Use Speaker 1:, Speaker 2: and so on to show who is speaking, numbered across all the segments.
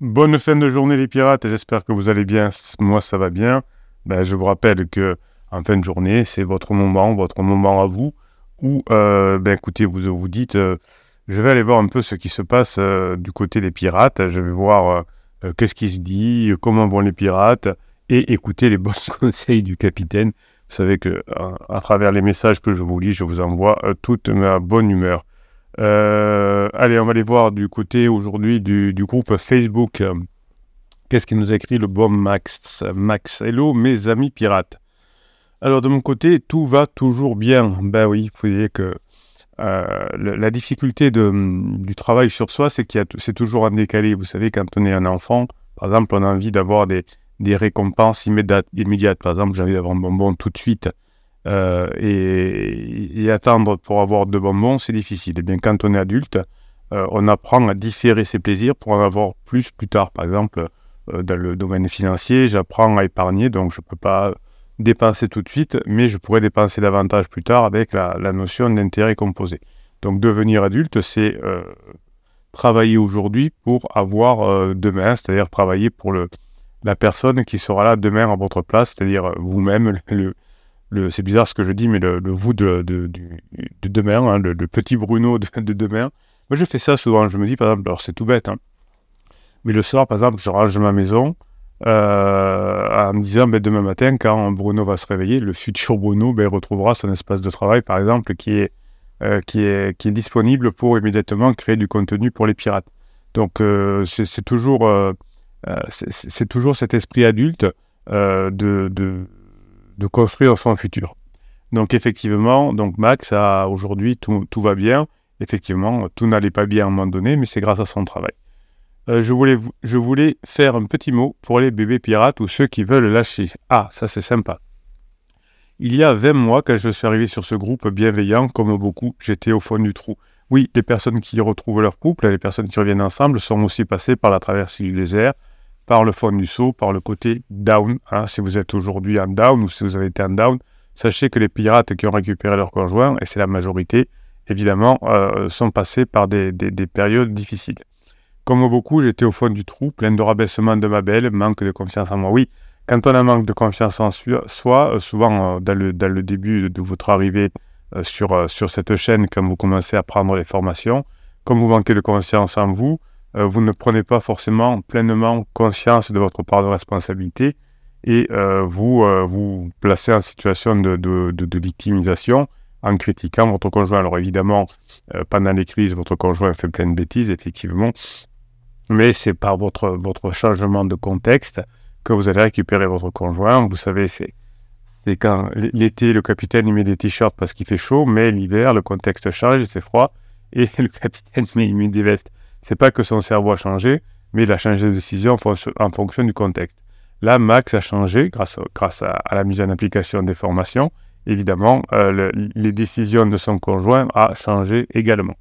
Speaker 1: Bonne fin de journée les pirates, j'espère que vous allez bien. Moi ça va bien. Ben, je vous rappelle que en fin de journée, c'est votre moment, votre moment à vous, où euh, ben, écoutez, vous vous dites, euh, je vais aller voir un peu ce qui se passe euh, du côté des pirates, je vais voir qu'est-ce qui se dit, comment vont les pirates, et écouter les bons conseils du capitaine. Vous savez que à travers les messages que je vous lis, je vous envoie toute ma bonne humeur. Euh, allez, on va aller voir du côté aujourd'hui du, groupe Facebook. Qu'est-ce qu'il nous a écrit le bon Max Max, hello mes amis pirates. Alors de mon côté, tout va toujours bien. Ben oui, vous voyez que euh, la difficulté du travail sur soi, c'est qu'il c'est toujours un décalé. Vous savez, quand on est un enfant, par exemple, on a envie d'avoir des, des récompenses immédiates, immédiates. Par exemple, j'ai envie d'avoir un bonbon tout de suite. Euh, et, attendre pour avoir de bonbons, c'est difficile. Et bien, quand on est adulte, euh, on apprend à différer ses plaisirs pour en avoir plus plus tard. Par exemple, euh, dans le domaine financier, j'apprends à épargner, donc je ne peux pas dépenser tout de suite, mais je pourrais dépenser davantage plus tard avec la, notion d'intérêt composé. Donc devenir adulte, c'est travailler aujourd'hui pour avoir demain, c'est-à-dire travailler pour le, la personne qui sera là demain à votre place, c'est-à-dire vous-même, c'est bizarre ce que je dis, mais le, vous de, de, demain, hein, le, petit Bruno de, demain. Moi, je fais ça souvent. Je me dis, par exemple, alors c'est tout bête, hein, mais le soir, par exemple, je range ma maison euh, en me disant, ben, demain matin, quand Bruno va se réveiller, le futur Bruno ben, retrouvera son espace de travail, par exemple, qui est, euh, qui est, qui est disponible pour immédiatement créer du contenu pour les pirates. Donc, euh, c'est toujours, c'est toujours cet esprit adulte de de construire son futur. Donc effectivement, donc Max a aujourd'hui tout, va bien. Effectivement, tout n'allait pas bien à un moment donné, mais c'est grâce à son travail. Euh, je, voulais, je voulais faire un petit mot pour les bébés pirates ou ceux qui veulent lâcher. Ah, ça c'est sympa. Il y a 20 mois, quand je suis arrivé sur ce groupe bienveillant, comme beaucoup, j'étais au fond du trou. Oui, les personnes qui retrouvent leur couple, les personnes qui reviennent ensemble, sont aussi passées par la traversée du désert, par le fond du saut, par le côté down. Hein. Si vous êtes aujourd'hui en down ou si vous avez été en down, sachez que les pirates qui ont récupéré leur conjoint, et c'est la majorité, évidemment, euh, sont passés par des, périodes difficiles. Comme beaucoup, j'étais au fond du trou, plein de rabaissement de ma belle, manque de confiance en moi. Oui, quand on a manque de confiance en soi, euh, souvent euh, dans, le, dans, le, début de votre arrivée sur, sur cette chaîne, quand vous commencez à prendre les formations, comme vous manquez de confiance en vous, euh, vous ne prenez pas forcément pleinement conscience de votre part de responsabilité et euh, vous euh, vous placez en situation de, victimisation en critiquant votre conjoint. Alors évidemment, pendant les crises, votre conjoint fait plein de bêtises, effectivement, mais c'est par votre, votre changement de contexte que vous allez récupérer votre conjoint. Vous savez, c'est c'est quand l'été, le capitaine il met des t-shirts parce qu'il fait chaud, mais l'hiver, le contexte change, c'est froid, et le capitaine il met des vestes c'est pas que son cerveau a changé, mais il a changé de décision en, fonction du contexte. Là, Max a changé grâce, à, la mise en application des formations. Évidemment, euh, les décisions de son conjoint a changé également.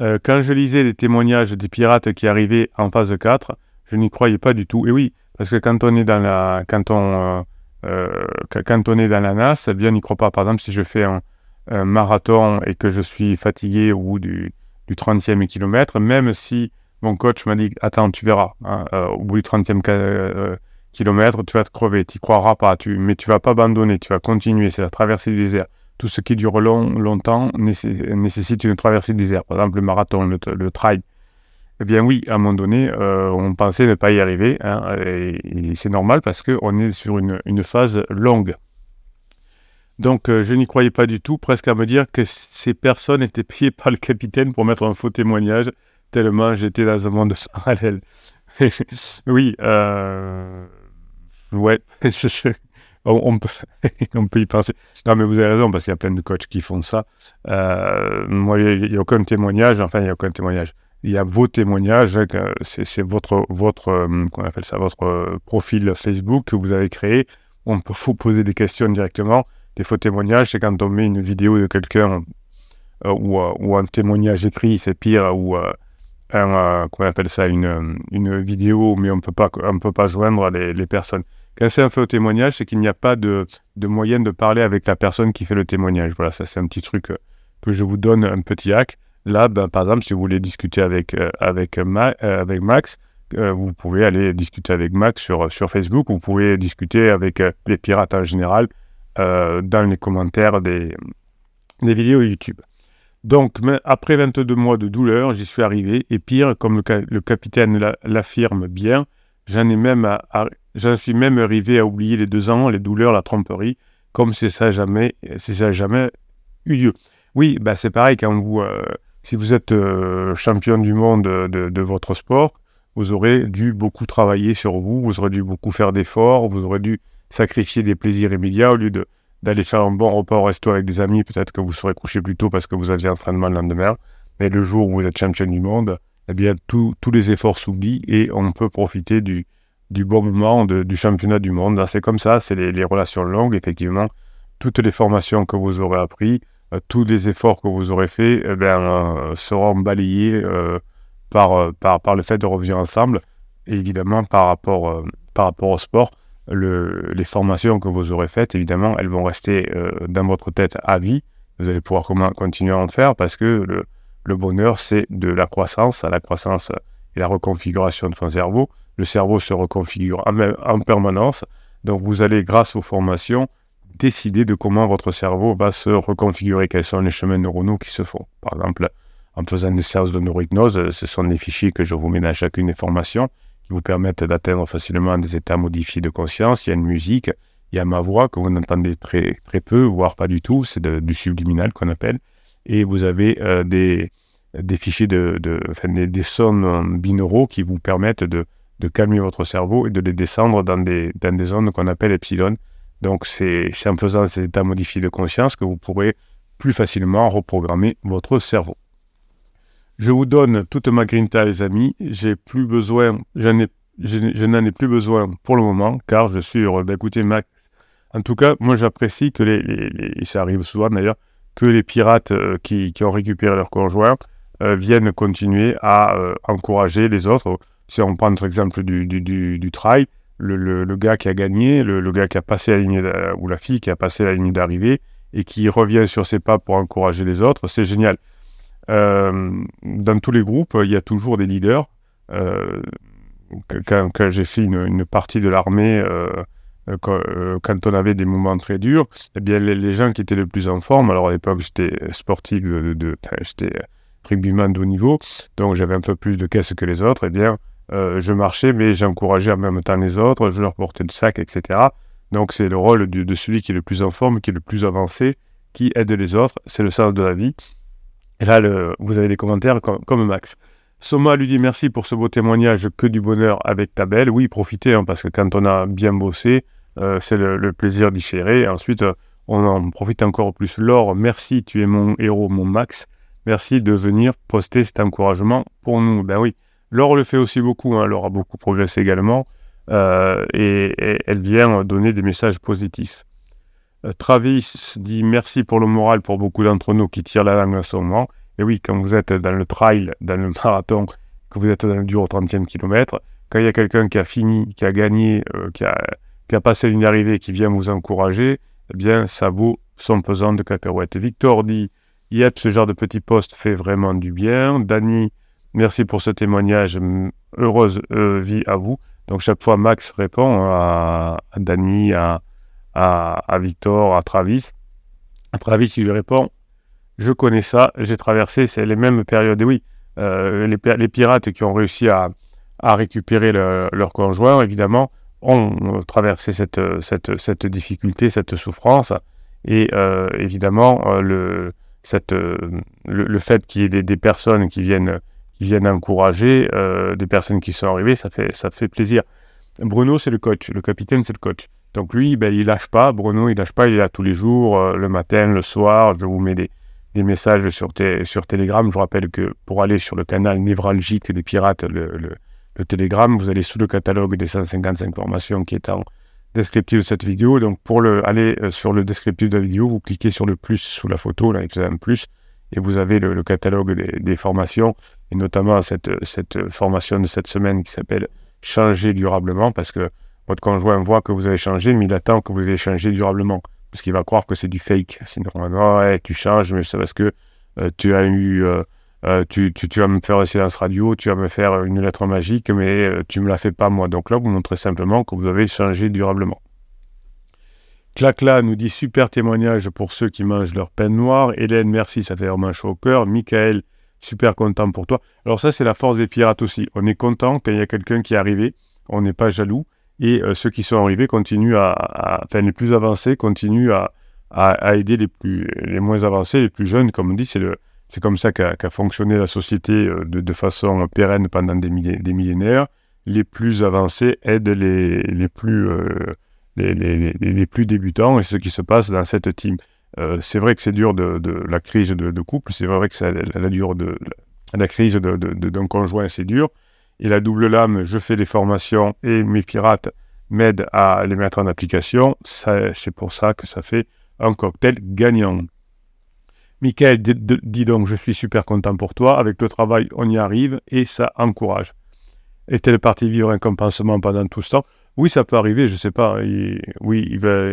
Speaker 1: Euh, quand je lisais les témoignages des pirates qui arrivaient en phase 4, je n'y croyais pas du tout. Et oui, parce que quand on est dans la, quand on, euh, quand on est dans la NAS, bien, on n'y croit pas. Par exemple, si je fais un, un, marathon et que je suis fatigué au bout du, du 30e kilomètre, même si mon coach m'a dit Attends, tu verras, hein, euh, au bout du 30e euh, kilomètre, tu vas te crever, tu croiras pas, mais tu vas pas abandonner, tu vas continuer, c'est la traversée du désert. Tout ce qui dure long, longtemps nécessite une traversée du désert. Par exemple, le marathon, le, trail. Eh bien oui, à un moment donné, euh, on pensait ne pas y arriver, hein, et, c'est normal parce qu'on est sur une phase longue. Donc euh, je n'y croyais pas du tout, presque à me dire que ces personnes étaient payées par le capitaine pour mettre un faux témoignage, tellement j'étais dans un monde parallèle. oui, euh... on, peut, y penser. Non, mais vous avez raison, parce qu'il y a plein de coachs qui font ça. Euh, moi, il n'y a, aucun témoignage, enfin, il n'y a aucun témoignage. Il y a vos témoignages, hein, c'est votre, votre, euh, qu'on appelle ça, votre profil Facebook que vous avez créé. On peut vous poser des questions directement des faux témoignages, c'est quand on met une vidéo de quelqu'un euh, euh, ou, un témoignage écrit, c'est pire, ou euh, comment on appelle ça, une, une vidéo, mais on ne peut pas joindre les, les personnes. Quand c'est un faux témoignage, c'est qu'il n'y a pas de, de, moyen de parler avec la personne qui fait le témoignage. Voilà, ça c'est un petit truc que je vous donne, un petit hack. Là, ben, par exemple, si vous voulez discuter avec, avec, avec Max, vous pouvez aller discuter avec Max sur, sur Facebook, vous pouvez discuter avec les pirates en général dans les commentaires des, vidéos YouTube. Donc, après 22 mois de douleur, j'y suis arrivé, et pire, comme le, capitaine l'affirme bien, j'en même suis même arrivé à oublier les deux ans, les douleurs, la tromperie, comme si ça jamais, si ça jamais eu lieu. Oui, bah c'est pareil quand vous, euh, si vous êtes euh, champion du monde de, votre sport, vous aurez dû beaucoup travailler sur vous, vous aurez dû beaucoup faire d'efforts, vous aurez dû sacrifier des plaisirs immédiats au lieu de d'aller faire un bon repas au resto avec des amis, peut-être que vous serez couché plus tôt parce que vous aviez entraînement le lendemain. Mais le jour où vous êtes champion du monde, eh bien, tous les efforts s'oublient et on peut profiter du, du bon moment du championnat du monde. C'est comme ça, c'est les, relations longues, effectivement. Toutes les formations que vous aurez appris, euh, tous les efforts que vous aurez faits eh euh, seront balayés euh, par, par, par, le fait de revenir ensemble. Et évidemment, par rapport, par rapport au sport, les formations que vous aurez faites, évidemment, elles vont rester euh, dans votre tête à vie. Vous allez pouvoir continuer à en faire parce que le, bonheur, c'est de la croissance à la croissance et la reconfiguration de son cerveau. Le cerveau se reconfigure en, permanence. Donc, vous allez, grâce aux formations, décider de comment votre cerveau va se reconfigurer, quels sont les chemins neuronaux qui se font. Par exemple, en faisant des séances de neurohypnose, ce sont des fichiers que je vous mets dans chacune des formations qui vous permettent d'atteindre facilement des états modifiés de conscience. Il y a une musique, il y a ma voix que vous n'entendez très, très peu, voire pas du tout, c'est du subliminal qu'on appelle. Et vous avez euh, des, des fichiers de, des, sons binauraux qui vous permettent de, de, calmer votre cerveau et de les descendre dans des, dans des zones qu'on appelle epsilon. Donc c'est en faisant ces états modifiés de conscience que vous pourrez plus facilement reprogrammer votre cerveau. Je vous donne toute ma grinta, les amis. J'ai plus besoin, je n'en ai plus besoin pour le moment, car je suis heureux d'écouter Max. En tout cas, moi j'apprécie que les, les, ça arrive souvent d'ailleurs, que les pirates euh, qui, ont récupéré leur conjoint euh, viennent continuer à euh, encourager les autres. Si on prend notre exemple du, du, trail, le, le, gars qui a gagné, le, le, gars qui a passé la ligne, ou la fille qui a passé la ligne d'arrivée et qui revient sur ses pas pour encourager les autres, c'est génial. Euh, dans tous les groupes, il y a toujours des leaders. Euh, quand, j'ai fait une, partie de l'armée, euh, quand, on avait des moments très durs, eh bien, les, gens qui étaient le plus en forme, alors à l'époque j'étais sportif, j'étais rugbyman de haut niveau, donc j'avais un peu plus de caisse que les autres, eh bien, je marchais, mais j'encourageais en même temps les autres, je leur portais le sac, etc. Donc c'est le rôle de, celui qui est le plus en forme, qui est le plus avancé, qui aide les autres, c'est le sens de la vie. Et là, vous avez des commentaires comme, Max. Soma lui dit merci pour ce beau témoignage, que du bonheur avec ta belle. Oui, profitez, hein, parce que quand on a bien bossé, euh, c'est le, plaisir d'y chérir. Et ensuite, euh, on en profite encore plus. Laure, merci, tu es mon héros, mon Max. Merci de venir poster cet encouragement pour nous. Ben oui, Laure le fait aussi beaucoup. Hein. Laure a beaucoup progressé également. Euh, et, elle vient donner des messages positifs. Euh, Travis dit merci pour le moral pour beaucoup d'entre nous qui tirent la langue en ce moment. Et oui, quand vous êtes dans le trail, dans le marathon, que vous êtes dans le dur au 30e kilomètre, quand il y a quelqu'un qui a fini, qui a gagné, euh, qui, a, qui, a, passé une arrivée, qui vient vous encourager, eh bien, ça vaut son pesant de cacahuètes. Victor dit Yep, ce genre de petit poste fait vraiment du bien. Dany, merci pour ce témoignage. Heureuse euh, vie à vous. Donc, chaque fois, Max répond à, à Dany, à à, Victor, à Travis. À Travis, il lui répond Je connais ça, j'ai traversé, c'est les mêmes périodes. Oui, euh, les, pirates qui ont réussi à, récupérer leur conjoint, évidemment, ont traversé cette, cette, cette difficulté, cette souffrance. Et euh, évidemment, euh, le, cette, le, fait qu'il y ait des, personnes qui viennent, qui viennent encourager, des personnes qui sont arrivées, ça fait, ça fait plaisir. Bruno, c'est le coach. Le capitaine, c'est le coach. Donc lui, ben, il lâche pas. Bruno, il lâche pas. Il est là tous les jours, euh, le matin, le soir. Je vous mets des, messages sur, sur Telegram. Je vous rappelle que pour aller sur le canal névralgique des pirates, le, le, Telegram, vous allez sous le catalogue des 155 formations qui est en descriptif de cette vidéo. Donc pour le, aller euh, sur le descriptif de la vidéo, vous cliquez sur le plus sous la photo, là, avec un plus, et vous avez le, catalogue des, des, formations, et notamment cette, cette formation de cette semaine qui s'appelle Changer durablement, parce que votre conjoint voit que vous avez changé, mais il attend que vous ayez changé durablement. Parce qu'il va croire que c'est du fake. Sinon, ouais, tu changes, mais c'est parce que euh, tu as eu, euh, tu, tu, vas me faire un silence radio, tu vas me faire une lettre magique, mais tu ne me la fais pas moi. Donc là, vous montrez simplement que vous avez changé durablement. Clacla nous dit super témoignage pour ceux qui mangent leur pain noir. Hélène, merci, ça fait vraiment chaud au cœur. Michael, super content pour toi. Alors ça, c'est la force des pirates aussi. On est content quand il y a quelqu'un qui est arrivé. On n'est pas jaloux. Et euh, ceux qui sont arrivés continuent à, enfin les plus avancés continuent à, aider les plus, les moins avancés, les plus jeunes. Comme on dit, c'est comme ça qu'a fonctionné la société euh, de, façon pérenne pendant des, millénaires. Les plus avancés aident les, plus euh, les, plus débutants et ce qui se passe dans cette team. C'est vrai que c'est dur de, la crise de, couple, c'est vrai que la, dure de, la crise d'un conjoint, c'est dur. Et la double lame, je fais des formations et mes pirates m'aident à les mettre en application. C'est pour ça que ça fait un cocktail gagnant. Michael dit donc, je suis super content pour toi. Avec le travail, on y arrive et ça encourage. Est-elle partie vivre un compensement pendant tout ce temps? Oui, ça peut arriver, je ne sais pas. oui, il va,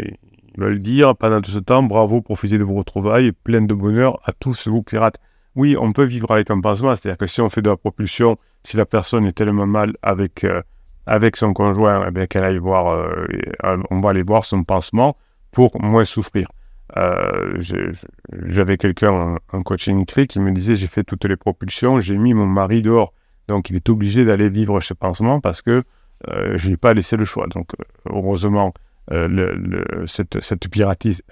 Speaker 1: le dire pendant tout ce temps. Bravo, profitez de vos retrouvailles, plein de bonheur à tous vous pirates. Oui, on peut vivre avec un pansement, c'est-à-dire que si on fait de la propulsion, si la personne est tellement mal avec, euh, avec son conjoint, eh bien qu'elle aille voir, euh, on va aller voir son pansement pour moins souffrir. Euh, j'avais quelqu'un en, coaching écrit qui me disait j'ai fait toutes les propulsions, j'ai mis mon mari dehors, donc il est obligé d'aller vivre ce pansement parce que euh, je n'ai pas laissé le choix. Donc, euh, heureusement, euh, cette, cette,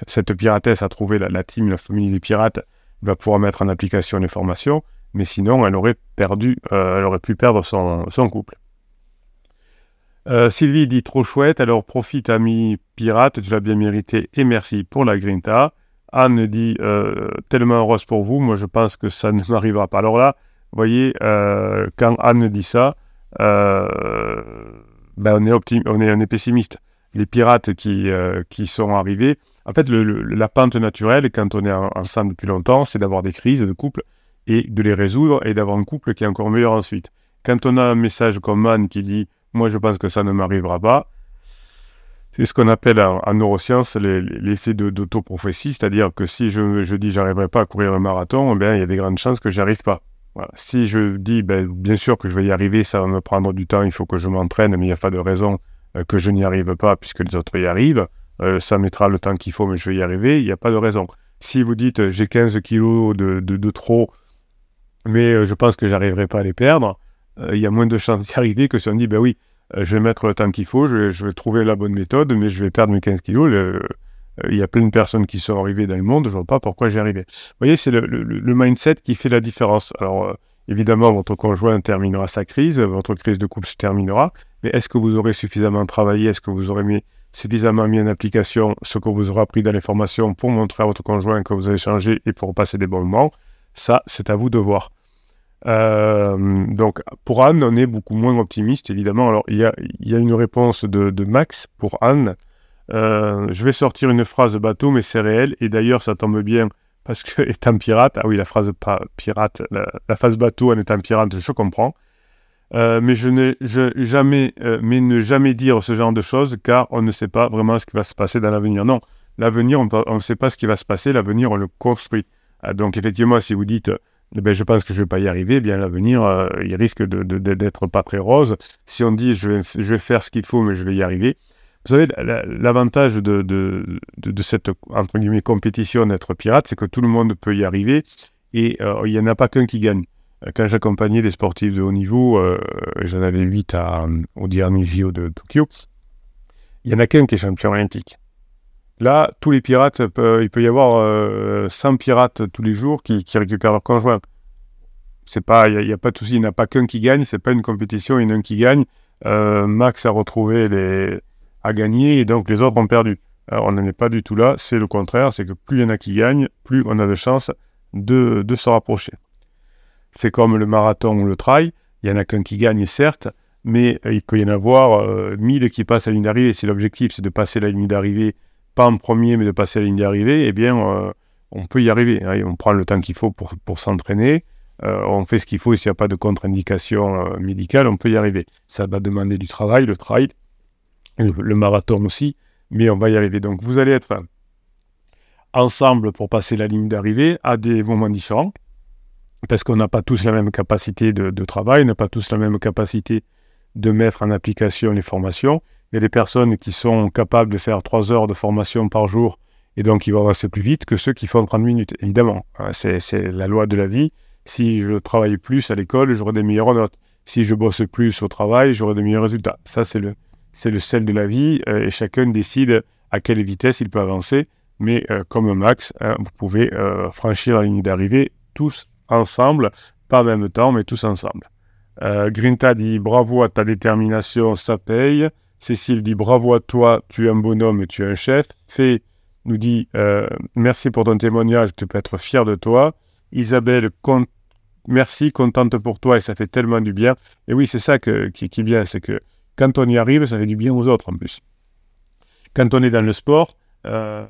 Speaker 1: cette, piratesse a trouvé la, team, la famille des pirates, va pouvoir mettre en application les formations, mais sinon, elle aurait perdu, elle aurait pu perdre son, couple. Sylvie dit trop chouette, alors profite ami pirate, tu l'as bien mérité et merci pour la grinta. Anne dit tellement heureuse pour vous, moi je pense que ça ne m'arrivera pas. Alors là, vous voyez, quand Anne dit ça, euh, ben on, est est, on est pessimiste. Les pirates qui, euh, qui sont arrivés, en fait, la pente naturelle, quand on est ensemble depuis longtemps, c'est d'avoir des crises de couple et de les résoudre et d'avoir un couple qui est encore meilleur ensuite. Quand on a un message comme Anne qui dit Moi, je pense que ça ne m'arrivera pas, c'est ce qu'on appelle en, neurosciences l'effet d'autoprophétie, c'est-à-dire que si je, je dis j'arriverai pas à courir un marathon, eh bien, il y a des grandes chances que j'y arrive pas. Si je dis, ben, bien sûr que je vais y arriver, ça va me prendre du temps, il faut que je m'entraîne, mais il n'y a pas de raison euh, que je n'y arrive pas puisque les autres y arrivent. Euh, ça mettra le temps qu'il faut, mais je vais y arriver, il n'y a pas de raison. Si vous dites, j'ai 15 kilos de, de, trop, mais je pense que j'arriverai pas à les perdre, il y a moins de chances d'y arriver que si on dit, ben oui, je vais mettre le temps qu'il faut, je vais, trouver la bonne méthode, mais je vais perdre mes 15 kilos. il y a plein de personnes qui sont arrivées dans le monde, je ne vois pas pourquoi j'y arrivais. Vous voyez, c'est le, mindset qui fait la différence. Alors, Évidemment, votre conjoint terminera sa crise, votre crise de couple se terminera, mais est-ce que vous aurez suffisamment travaillé, est-ce que vous aurez mis, suffisamment mis en application ce que vous aurez appris dans les formations pour montrer à votre conjoint que vous avez changé et pour passer des bons moments? Ça, c'est à vous de voir. Euh, donc, pour Anne, on est beaucoup moins optimiste, évidemment. Alors, il y a, une réponse de, Max pour Anne. Euh, je vais sortir une phrase bateau, mais c'est réel. Et d'ailleurs, ça tombe bien parce que étant pirate, ah oui, la phrase pirate, la, phase bateau en étant pirate, je comprends. Euh, mais je n'ai jamais, mais ne jamais dire ce genre de choses, car on ne sait pas vraiment ce qui va se passer dans l'avenir. Non, l'avenir, on ne sait pas ce qui va se passer, l'avenir, on le construit. Ah, donc effectivement, si vous dites, ben, je pense que je ne vais pas y arriver, eh bien l'avenir, euh, il risque d'être pas très rose. Si on dit, je vais, faire ce qu'il faut, mais je vais y arriver, vous savez, l'avantage de, cette entre guillemets, compétition d'être pirate, c'est que tout le monde peut y arriver et euh, il n'y en a pas qu'un qui gagne. Quand j'accompagnais des sportifs de haut niveau, euh, j'en avais 8 à, au dernier JO de Tokyo, il n'y en a qu'un qui est champion olympique. Là, tous les pirates, il peut y avoir 100 euh, pirates tous les jours qui, récupèrent leur conjoint. Il n'y a, pas de souci, il n'y en a pas qu'un qui gagne, c'est pas une compétition, il y en a un qui gagne. Max a retrouvé les, a gagné et donc les autres ont perdu. On n'en est pas du tout là, c'est le contraire, c'est que plus il y en a qui gagnent, plus on a de chances de, se rapprocher. C'est comme le marathon ou le trail, il y en a qu'un qui gagne certes, mais il peut y en avoir euh, mille qui passent la ligne d'arrivée. Si l'objectif c'est de passer la ligne d'arrivée, pas en premier, mais de passer la ligne d'arrivée, eh bien euh, on peut y arriver. Hein. on prend le temps qu'il faut pour, s'entraîner, euh, on fait ce qu'il faut, s'il n'y a pas de contre-indication médicale, on peut y arriver. Ça va demander du travail, le trail, le, marathon aussi, mais on va y arriver. Donc vous allez être ensemble pour passer la ligne d'arrivée à des moments différents. parce qu'on n'a pas tous la même capacité de travail, on n'a pas tous la même capacité de mettre en application les formations. Il y a des personnes qui sont capables de faire 3 heures de formation par jour et donc ils vont avancer plus vite que ceux qui font 30 minutes, évidemment. Hein, c'est la loi de la vie. Si je travaille plus à l'école, j'aurai des meilleures notes. Si je bosse plus au travail, j'aurai des meilleurs résultats. Ça, c'est le, c'est le sel de la vie euh, et chacun décide à quelle vitesse il peut avancer. Mais euh, comme Max, hein, vous pouvez euh, franchir la ligne d'arrivée tous ensemble, pas en même temps, mais tous ensemble. Grinta dit bravo à ta détermination, ça paye. Cécile dit bravo à toi, tu es un bonhomme et tu es un chef. Fé nous dit merci pour ton témoignage, tu peux être fier de toi. Isabelle, merci, contente pour toi et ça fait tellement du bien. Et oui, c'est ça qui, est bien, c'est que quand on y arrive, ça fait du bien aux autres en plus. Quand on est dans le sport, euh,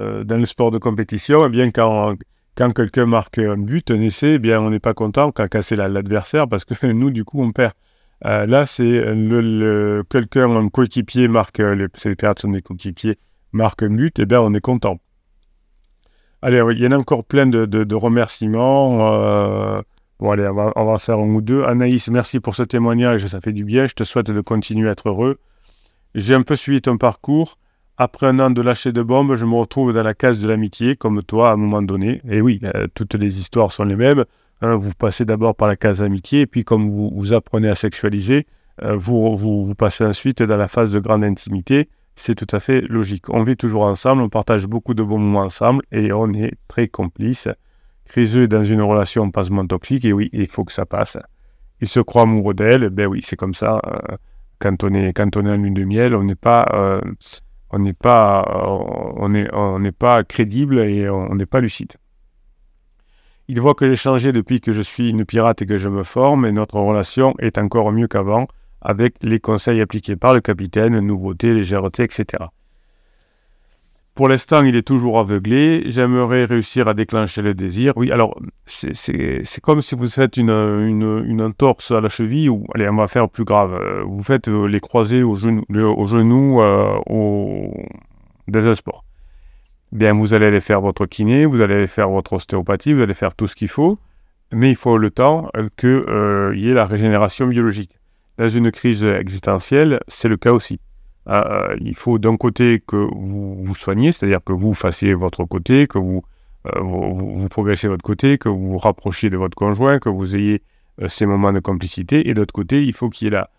Speaker 1: euh, dans le sport de compétition, eh bien quand, quelqu'un marque un but, un essai, eh bien on n'est pas content quand, c'est l'adversaire parce que nous, du coup, on perd. Euh, là, c'est le, quelqu'un, un coéquipier marque, c'est pirates sont des marque un but, et bien on est content. Allez, il y en a encore plein de, remerciements. Euh, bon, allez, on va, on faire un ou deux. Anaïs, merci pour ce témoignage, ça fait du bien. Je te souhaite de continuer à être heureux. J'ai un peu suivi ton parcours. Après un an de lâcher de bombes, je me retrouve dans la case de l'amitié, comme toi, à un moment donné. Et oui, euh, toutes les histoires sont les mêmes. Hein. vous passez d'abord par la case amitié, et puis comme vous, apprenez à sexualiser, euh, vous, passez ensuite dans la phase de grande intimité c'est tout à fait logique. On vit toujours ensemble, on partage beaucoup de bons moments ensemble et on est très complices. Criseux est dans une relation passement toxique et oui, il faut que ça passe. Il se croit amoureux d'elle, ben oui, c'est comme ça. Euh, quand on est quand on est en lune de miel, on n'est pas euh, on n'est pas on est on n'est pas crédible et on n'est pas lucide. Il voit que j'ai changé depuis que je suis une pirate et que je me forme et notre relation est encore mieux qu'avant avec les conseils appliqués par le capitaine, nouveauté, légèreté, etc. Pour l'instant, il est toujours aveuglé. J'aimerais réussir à déclencher le désir. Oui, alors, c'est comme si vous faites une, une, entorse à la cheville, ou, allez, on va faire plus grave. Euh, vous faites euh, les croisés au genou, au genou euh, au désespoir. Bien, vous allez aller faire votre kiné, vous allez aller faire votre ostéopathie, vous allez faire tout ce qu'il faut, mais il faut le temps qu'il y ait la régénération biologique dans une crise existentielle, c'est le cas aussi. Euh, il faut d'un côté que vous vous soignez, c'est-à-dire que vous fassiez votre côté, que vous, euh, vous, progressez de votre côté, que vous vous rapprochiez de votre conjoint, que vous ayez euh, ces moments de complicité. Et de l'autre côté, il faut qu'il y ait là,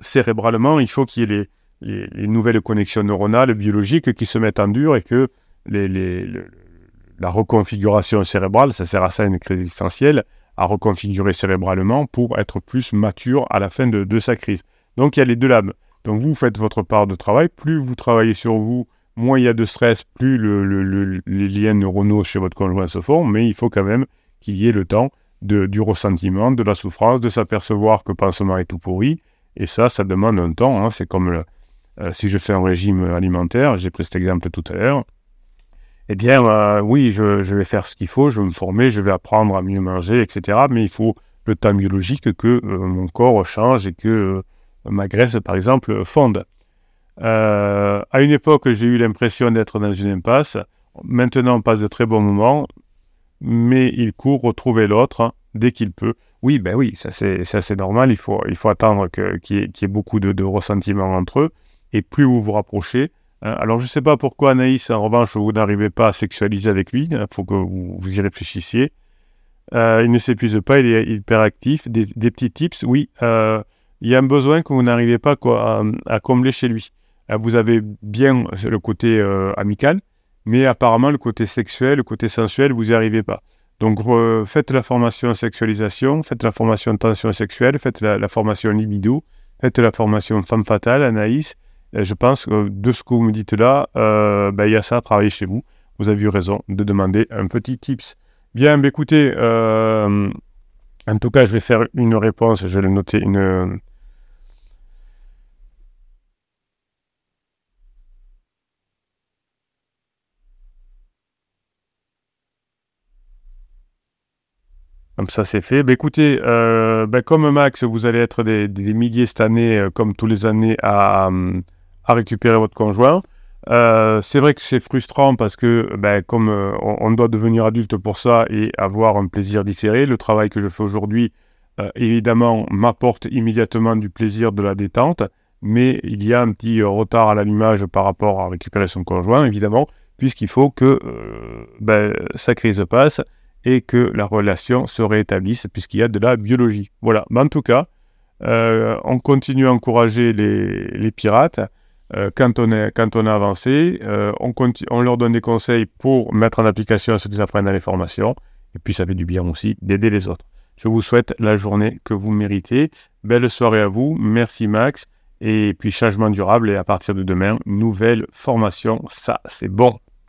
Speaker 1: cérébralement, il faut qu'il y ait les, nouvelles connexions neuronales, biologiques qui se mettent en dur et que la reconfiguration cérébrale, ça sert à ça une crise existentielle, à reconfigurer cérébralement pour être plus mature à la fin de, sa crise. Donc il y a les deux lames. Donc vous faites votre part de travail, plus vous travaillez sur vous, moins il y a de stress, plus les liens neuronaux chez votre conjoint se font, mais il faut quand même qu'il y ait le temps du ressentiment, de la souffrance, de s'apercevoir que pansement est tout pourri. Et ça, ça demande un temps. Hein. C'est comme euh, si je fais un régime alimentaire, j'ai pris cet exemple tout à l'heure, eh bien, euh, oui, je, vais faire ce qu'il faut, je vais me former, je vais apprendre à mieux manger, etc. Mais il faut le temps biologique que euh, mon corps change et que euh, ma graisse, par exemple, fonde. à une époque, j'ai eu l'impression d'être dans une impasse. Maintenant, on passe de très bons moments, mais il court retrouver l'autre dès qu'il peut. Oui, ben oui, ça c'est normal. Il faut, il faut attendre qu'il y, ait beaucoup de, de ressentiments entre eux. Et plus vous vous rapprochez, alors, je ne sais pas pourquoi Anaïs, en revanche, vous n'arrivez pas à sexualiser avec lui. Il hein, faut que vous, y réfléchissiez. Euh, il ne s'épuise pas, il est hyper actif. Des, petits tips, oui. Euh, il y a un besoin que vous n'arrivez pas à, combler chez lui. Euh, vous avez bien le côté amical, mais apparemment, le côté sexuel, le côté sensuel, vous n'y arrivez pas. Donc, faites la formation sexualisation, faites la formation tension sexuelle, faites la, la formation libido, faites la formation femme fatale, Anaïs, je pense que de ce que vous me dites là, euh, ben, il y a ça à travailler chez vous. Vous avez eu raison de demander un petit tips. Bien, ben, écoutez, euh, en tout cas, je vais faire une réponse, je vais le noter, une... Comme ça, c'est fait. Ben, écoutez, euh, ben, comme Max, vous allez être des, milliers cette année, comme tous les années, à, à récupérer votre conjoint. Euh, c'est vrai que c'est frustrant parce que, ben, comme euh, on, doit devenir adulte pour ça et avoir un plaisir différé, le travail que je fais aujourd'hui, euh, évidemment, m'apporte immédiatement du plaisir de la détente, mais il y a un petit retard à l'allumage par rapport à récupérer son conjoint, évidemment, puisqu'il faut que ben, sa crise passe et que la relation se rétablisse, puisqu'il y a de la biologie. Voilà, mais en tout cas, on continue à encourager les pirates. Euh, quand, on est, quand on a avancé, euh, on, on, leur donne des conseils pour mettre en application ce qu'ils apprennent dans les formations. Et puis ça fait du bien aussi d'aider les autres. Je vous souhaite la journée que vous méritez. Belle soirée à vous. Merci Max. Et puis changement durable. Et à partir de demain, nouvelle formation. Ça, c'est bon.